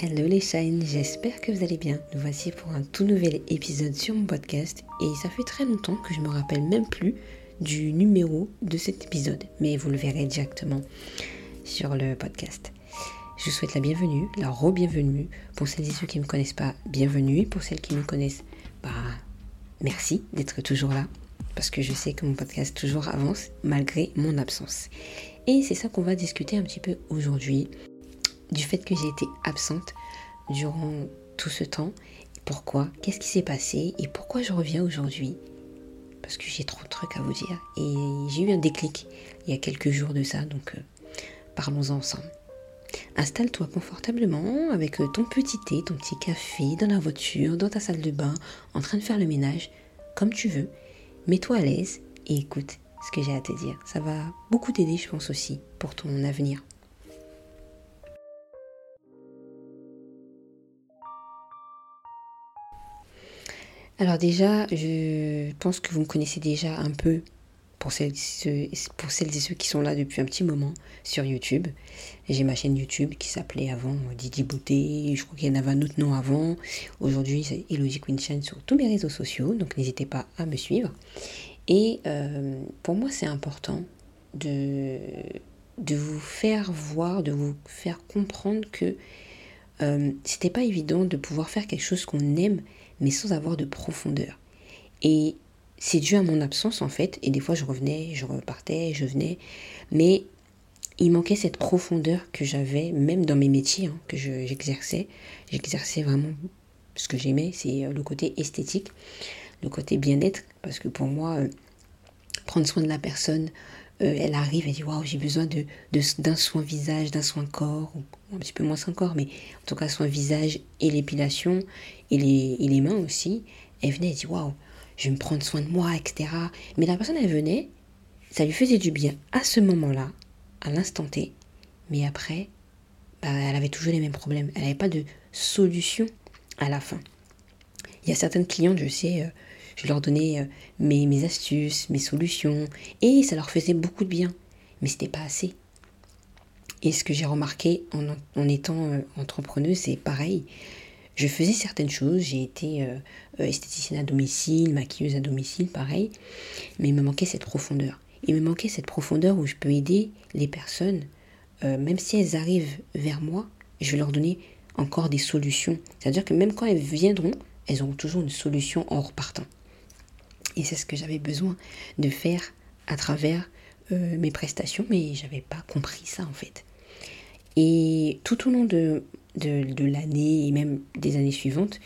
Hello les shines, j'espère que vous allez bien. Nous voici pour un tout nouvel épisode sur mon podcast et ça fait très longtemps que je me rappelle même plus du numéro de cet épisode, mais vous le verrez directement sur le podcast. Je vous souhaite la bienvenue, la re-bienvenue. Pour celles et ceux qui ne me connaissent pas, bienvenue. Pour celles qui me connaissent, bah merci d'être toujours là parce que je sais que mon podcast toujours avance malgré mon absence. Et c'est ça qu'on va discuter un petit peu aujourd'hui du fait que j'ai été absente durant tout ce temps. Pourquoi? Qu'est-ce qui s'est passé? Et pourquoi je reviens aujourd'hui? Parce que j'ai trop de trucs à vous dire. Et j'ai eu un déclic il y a quelques jours de ça, donc euh, parlons ensemble. Installe-toi confortablement avec euh, ton petit thé, ton petit café dans la voiture, dans ta salle de bain, en train de faire le ménage, comme tu veux. Mets-toi à l'aise et écoute ce que j'ai à te dire. Ça va beaucoup t'aider, je pense aussi, pour ton avenir. Alors déjà, je pense que vous me connaissez déjà un peu pour celles, et ceux qui sont là depuis un petit moment sur YouTube. J'ai ma chaîne YouTube qui s'appelait avant Didi Beauté, je crois qu'il y en avait un autre nom avant. Aujourd'hui, c'est Elodie Queen Chain sur tous mes réseaux sociaux, donc n'hésitez pas à me suivre. Et euh, pour moi, c'est important de, de vous faire voir, de vous faire comprendre que euh, c'était pas évident de pouvoir faire quelque chose qu'on aime mais sans avoir de profondeur. Et c'est dû à mon absence en fait, et des fois je revenais, je repartais, je venais, mais il manquait cette profondeur que j'avais même dans mes métiers hein, que j'exerçais. j'exerçais vraiment ce que j'aimais, c'est euh, le côté esthétique, le côté bien-être, parce que pour moi, euh, prendre soin de la personne, euh, elle arrive, et dit waouh, j'ai besoin de, d'un soin visage, d'un soin corps, un petit peu moins soin corps, mais en tout cas soin visage et l'épilation et les, et les mains aussi. Elle venait, elle dit waouh, je vais me prendre soin de moi, etc. Mais la personne, elle venait, ça lui faisait du bien à ce moment-là, à l'instant T, mais après, bah, elle avait toujours les mêmes problèmes. Elle n'avait pas de solution à la fin. Il y a certaines clientes, je sais, euh, je leur donnais euh, mes, mes, astuces, mes solutions, et ça leur faisait beaucoup de bien. Mais c'était pas assez. Et ce que j'ai remarqué en, étant euh, entrepreneuse, c'est pareil. Je faisais certaines choses, j'ai été euh, esthéticienne à domicile, maquilleuse à domicile, pareil, mais il me manquait cette profondeur. Il me manquait cette profondeur où je peux aider les personnes, même si elles arrivent vers moi, je vais leur donner encore des solutions. C'est-à-dire que même quand elles viendront, elles auront toujours une solution en repartant. Et c'est ce que j'avais besoin de faire à travers euh, mes prestations, mais j'avais pas compris ça en fait. Et tout au long de, de, l'année et même des années suivantes,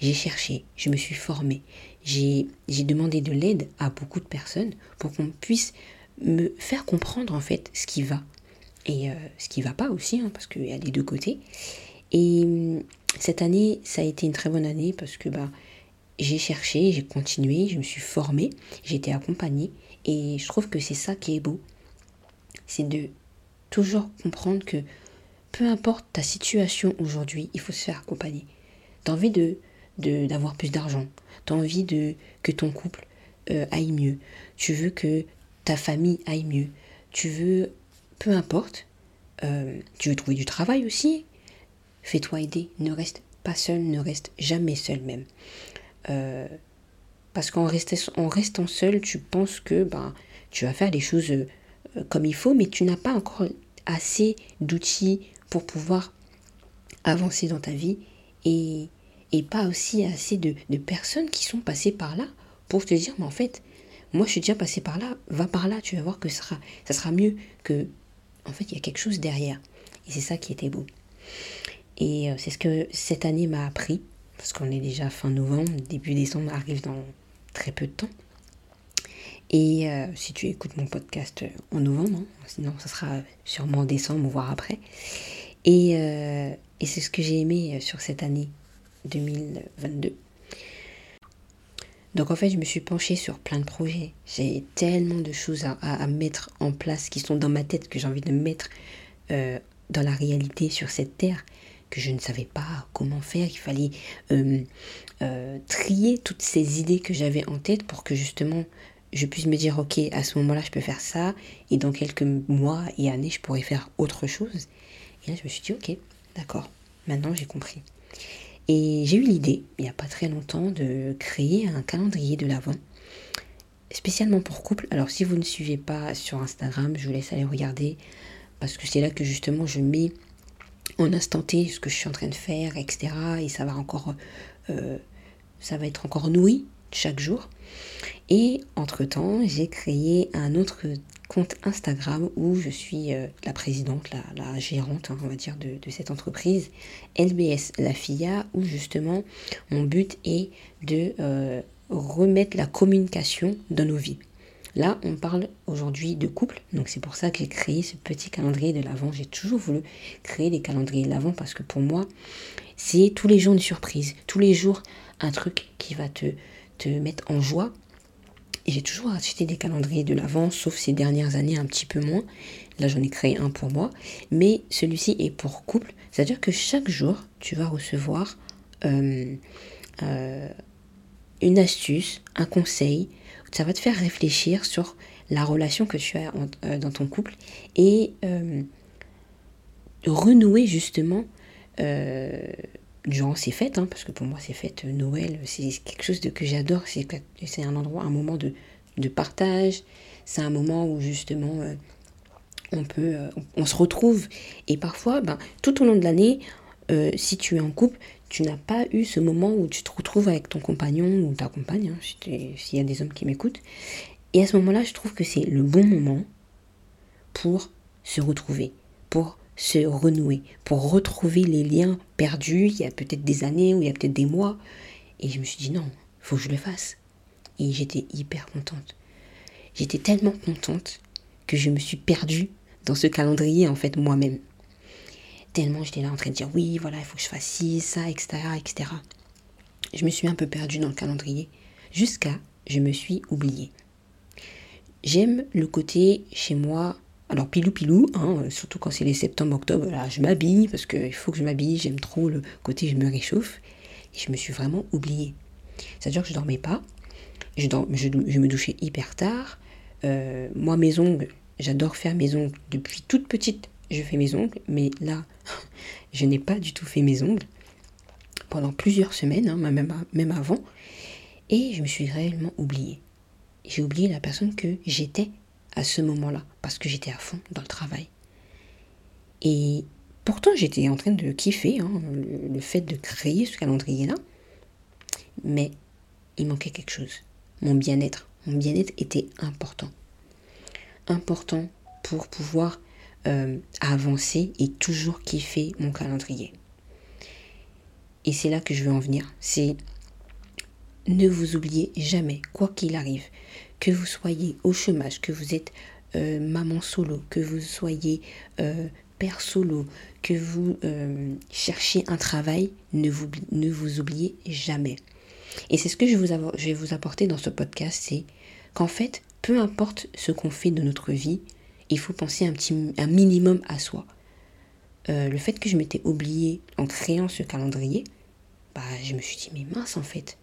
j'ai cherché, je me suis formée, j'ai demandé de l'aide à beaucoup de personnes pour qu'on puisse me faire comprendre en fait ce qui va et euh, ce qui va pas aussi, hein, parce qu'il y a les deux côtés. Et hum, cette année, ça a été une très bonne année parce que bah, j'ai cherché, j'ai continué, je me suis formée, j'ai été accompagnée et je trouve que c'est ça qui est beau. C'est de toujours comprendre que peu importe ta situation aujourd'hui, il faut se faire accompagner. Tu as envie de d'avoir plus d'argent, tu as envie que ton couple euh, aille mieux, tu veux que ta famille aille mieux, tu veux peu importe, euh, tu veux trouver du travail aussi, fais-toi aider, ne reste pas seul, ne reste jamais seul même. Euh, parce qu'en en restant seul, tu penses que ben, tu vas faire les choses comme il faut, mais tu n'as pas encore assez d'outils pour pouvoir avancer dans ta vie et, pas aussi assez de, personnes qui sont passées par là pour te dire, mais en fait, moi je suis déjà passé par là, va par là, tu vas voir que ça sera, mieux que, en fait, il y a quelque chose derrière. Et c'est ça qui était beau. Et euh, c'est ce que cette année m'a appris parce qu'on est déjà fin novembre, début décembre arrive dans très peu de temps. Et euh, si tu écoutes mon podcast en novembre, hein, sinon ça sera sûrement en décembre, voire après. Et, euh, et c'est ce que j'ai aimé euh, sur cette année 2022. Donc en fait, je me suis penchée sur plein de projets. J'ai tellement de choses à, mettre en place qui sont dans ma tête que j'ai envie de mettre dans la réalité sur cette terre que je ne savais pas comment faire. Il fallait euh, euh, trier toutes ces idées que j'avais en tête pour que justement je puisse me dire, ok, à ce moment-là, je peux faire ça, et dans quelques mois et années, je pourrais faire autre chose. Et là, je me suis dit, ok, d'accord, Maintenant, j'ai compris. Et j'ai eu l'idée, il n'y a pas très longtemps, de créer un calendrier de l'Avent, spécialement pour couple. Alors, si vous ne suivez pas sur Instagram, je vous laisse aller regarder, parce que c'est là que justement je mets en instant T ce que je suis en train de faire, etc. Et ça va encore, euh, ça va être encore nourri chaque jour. Et entre-temps, j'ai créé un autre compte Instagram où je suis euh, la présidente, la, gérante, hein, on va dire, de, cette entreprise, LBS La FIA, où justement mon but est de euh, remettre la communication dans nos vies. Là, on parle aujourd'hui de couple, donc c'est pour ça que j'ai créé ce petit calendrier de l'Avent. J'ai toujours voulu créer des calendriers de l'Avent parce que pour moi, c'est tous les jours une surprise, tous les jours un truc qui va te, te mettre en joie. Et j'ai toujours acheté des calendriers de l'Avent, sauf ces dernières années un petit peu moins. Là, j'en ai créé un pour moi, mais celui-ci est pour couple. C'est-à-dire que chaque jour, tu vas recevoir euh, euh, une astuce, un conseil, ça va te faire réfléchir sur la relation que tu as euh, dans ton couple et renouer justement durant ces fêtes, hein, parce que pour moi ces fêtes Noël, c'est quelque chose de, que j'adore, c'est un endroit, un moment de, de partage, c'est un moment où justement on peut, on se retrouve. Et parfois, ben, tout au long de l'année, si tu es en couple, tu n'as pas eu ce moment où tu te retrouves avec ton compagnon ou ta compagne, hein, s'il y a des hommes qui m'écoutent. Et à ce moment-là, je trouve que c'est le bon moment pour se retrouver, pour se renouer, pour retrouver les liens perdus il y a peut-être des années ou il y a peut-être des mois. Et je me suis dit non, faut que je le fasse. Et j'étais hyper contente. J'étais tellement contente que je me suis perdue dans ce calendrier en fait moi-même. Tellement j'étais là en train de dire oui, voilà, il faut que je fasse ci, ça, etc., etc. Je me suis un peu perdue dans le calendrier jusqu'à je me suis oubliée. J'aime le côté chez moi, alors pilou pilou, hein, surtout quand c'est les septembre-octobre, là je m'habille parce qu'il faut que je m'habille, j'aime trop le côté je me réchauffe. Et je me suis vraiment oubliée. C'est-à-dire que je dormais pas, je, je, me douchais hyper tard. Euh, moi, mes ongles, j'adore faire mes ongles depuis toute petite je fais mes ongles, mais là, je n'ai pas du tout fait mes ongles pendant plusieurs semaines, hein, même avant, et je me suis réellement oubliée. J'ai oublié la personne que j'étais à ce moment-là, parce que j'étais à fond dans le travail. Et pourtant, j'étais en train de kiffer hein, le, fait de créer ce calendrier-là, mais il manquait quelque chose. Mon bien-être. Mon bien-être était important. Important pour pouvoir euh, avancer et toujours kiffer mon calendrier. Et c'est là que je veux en venir. C'est ne vous oubliez jamais, quoi qu'il arrive, que vous soyez au chômage, que vous êtes euh, maman solo, que vous soyez euh, père solo, que vous cherchiez un travail, ne vous, ne vous oubliez jamais. Et c'est ce que je, vous je vais vous apporter dans ce podcast, c'est qu'en fait, peu importe ce qu'on fait de notre vie, il faut penser un, petit, un minimum à soi. Euh, le fait que je m'étais oubliée en créant ce calendrier, bah, je me suis dit, mais mince en fait,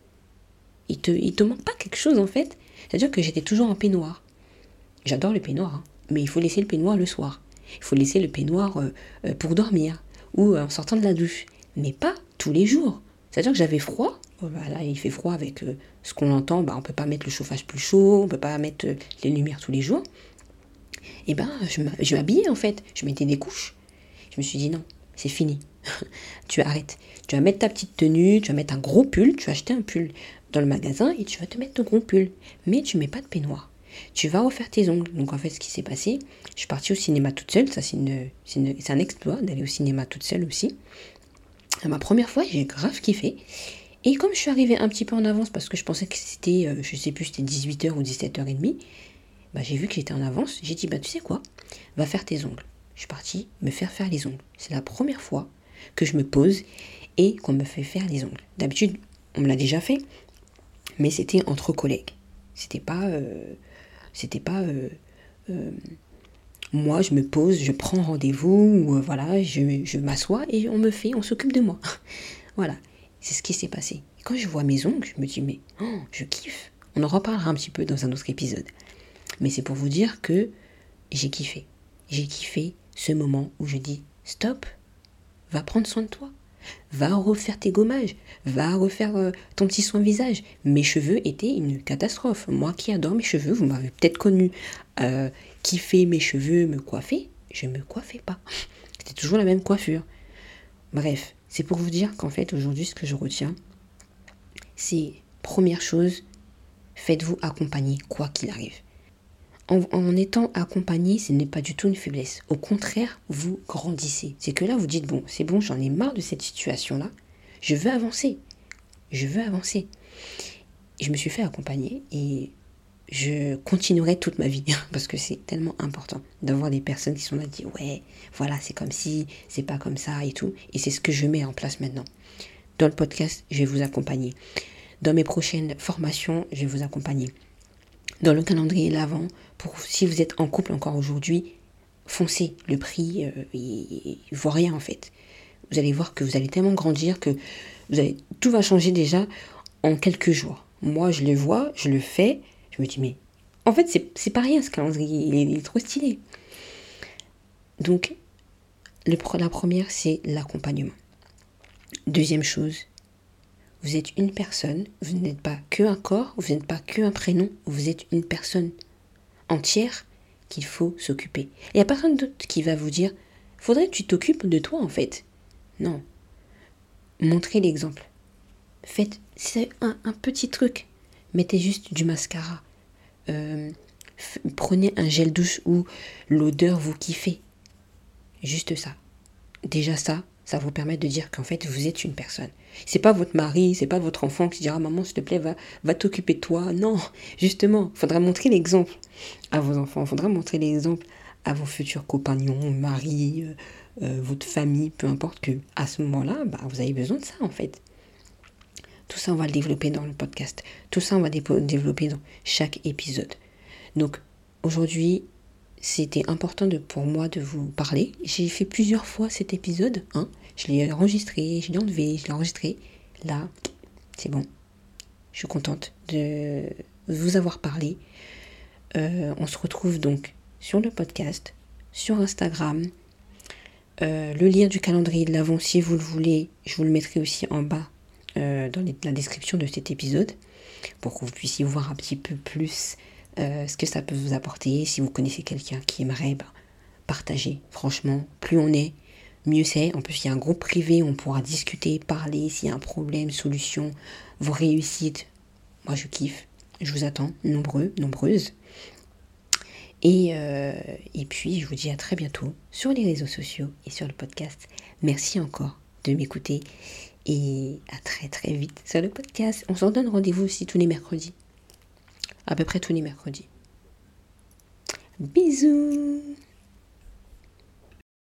il te, il te manque pas quelque chose en fait. C'est-à-dire que j'étais toujours en peignoir. J'adore le peignoir, hein, mais il faut laisser le peignoir le soir. Il faut laisser le peignoir euh, euh, pour dormir ou en sortant de la douche, mais pas tous les jours. C'est-à-dire que j'avais froid. Oh, bah, là, il fait froid avec ce qu'on entend. Bah, on ne peut pas mettre le chauffage plus chaud, on ne peut pas mettre les lumières tous les jours et eh ben je m'habillais en fait, je mettais des couches. Je me suis dit non, c'est fini. tu arrêtes. Tu vas mettre ta petite tenue, tu vas mettre un gros pull, tu vas acheter un pull dans le magasin et tu vas te mettre ton gros pull. Mais tu mets pas de peignoir. Tu vas refaire tes ongles. Donc en fait, ce qui s'est passé, je suis partie au cinéma toute seule. Ça, c'est un exploit d'aller au cinéma toute seule aussi. Ma première fois, j'ai grave kiffé. Et comme je suis arrivée un petit peu en avance parce que je pensais que c'était, euh, je sais plus, c'était 18h ou 17h30, bah, j'ai vu que j'étais en avance. J'ai dit, bah, tu sais quoi, va faire tes ongles. Je suis partie me faire faire les ongles. C'est la première fois que je me pose et qu'on me fait faire les ongles. D'habitude, on me l'a déjà fait, mais c'était entre collègues. C'était pas, euh, c'était pas, euh, euh, moi je me pose, je prends rendez-vous, ou voilà, je, m'assois et on me fait, on s'occupe de moi. voilà, c'est ce qui s'est passé. quand je vois mes ongles, je me dis mais oh, je kiffe. On en reparlera un petit peu dans un autre épisode. Mais c'est pour vous dire que j'ai kiffé. J'ai kiffé ce moment où je dis stop, va prendre soin de toi. Va refaire tes gommages. Va refaire euh, ton petit soin visage. Mes cheveux étaient une catastrophe. Moi qui adore mes cheveux, vous m'avez peut-être connu euh, qui fait mes cheveux, me coiffer. Je me coiffais pas. C'était toujours la même coiffure. Bref, c'est pour vous dire qu'en fait, aujourd'hui, ce que je retiens, c'est première chose, faites-vous accompagner quoi qu'il arrive. En, étant accompagné, ce n'est pas du tout une faiblesse. Au contraire, vous grandissez. C'est que là, vous dites, bon, c'est bon, j'en ai marre de cette situation-là. Je veux avancer. Je veux avancer. je me suis fait accompagner et je continuerai toute ma vie parce que c'est tellement important d'avoir des personnes qui sont là dit ouais voilà c'est comme si c'est pas comme ça et tout et c'est ce que je mets en place maintenant dans le podcast je vais vous accompagner dans mes prochaines formations je vais vous accompagner dans le calendrier l'avant pour si vous êtes en couple encore aujourd'hui foncez le prix euh, il, vaut rien en fait vous allez voir que vous allez tellement grandir que tout va changer déjà en quelques jours moi je le vois je le fais je me dis, mais en fait, c'est pas rien ce calendrier, il est, trop stylé. Donc, le, la première, c'est l'accompagnement. Deuxième chose, vous êtes une personne, vous n'êtes pas que un corps, vous n'êtes pas que un prénom, vous êtes une personne entière qu'il faut s'occuper. Il n'y a personne d'autre qui va vous dire, faudrait que tu t'occupes de toi en fait. Non. Montrez l'exemple. Faites, un, petit truc. Mettez juste du mascara. Euh, prenez un gel douche où l'odeur vous kiffez. Juste ça. Déjà ça, ça vous permet de dire qu'en fait vous êtes une personne. C'est pas votre mari, c'est pas votre enfant qui dira maman s'il te plaît va, va t'occuper de toi. Non, justement, faudra montrer l'exemple à vos enfants, faudra montrer l'exemple à vos futurs compagnons, mari, euh, euh, votre famille, peu importe que à ce moment-là, bah, vous avez besoin de ça en fait. Tout ça, on va le développer dans le podcast. Tout ça, on va développer dans chaque épisode. Donc, aujourd'hui, c'était important pour moi de vous parler. J'ai fait plusieurs fois cet épisode. Hein. Je l'ai enregistré, je l'ai enlevé, je l'ai enregistré. Là, c'est bon. Je suis contente de vous avoir parlé. Euh, on se retrouve donc sur le podcast, sur Instagram. Euh, le lien du calendrier de l'avant, si vous le voulez, je vous le mettrai aussi en bas euh, dans la description de cet épisode pour que vous puissiez voir un petit peu plus ce que ça peut vous apporter. Si vous connaissez quelqu'un qui aimerait bah, partager, franchement, plus on est, mieux c'est. En plus, il y a un groupe privé, on pourra discuter, parler s'il y a un problème, solution, vos réussites. Moi, je kiffe. Je vous attends, nombreux, nombreuses. Et, euh, et puis, je vous dis à très bientôt sur les réseaux sociaux et sur le podcast. Merci encore de m'écouter et à très très vite sur le podcast. On s'en donne rendez-vous aussi tous les mercredis. À peu près tous les mercredis. Bisous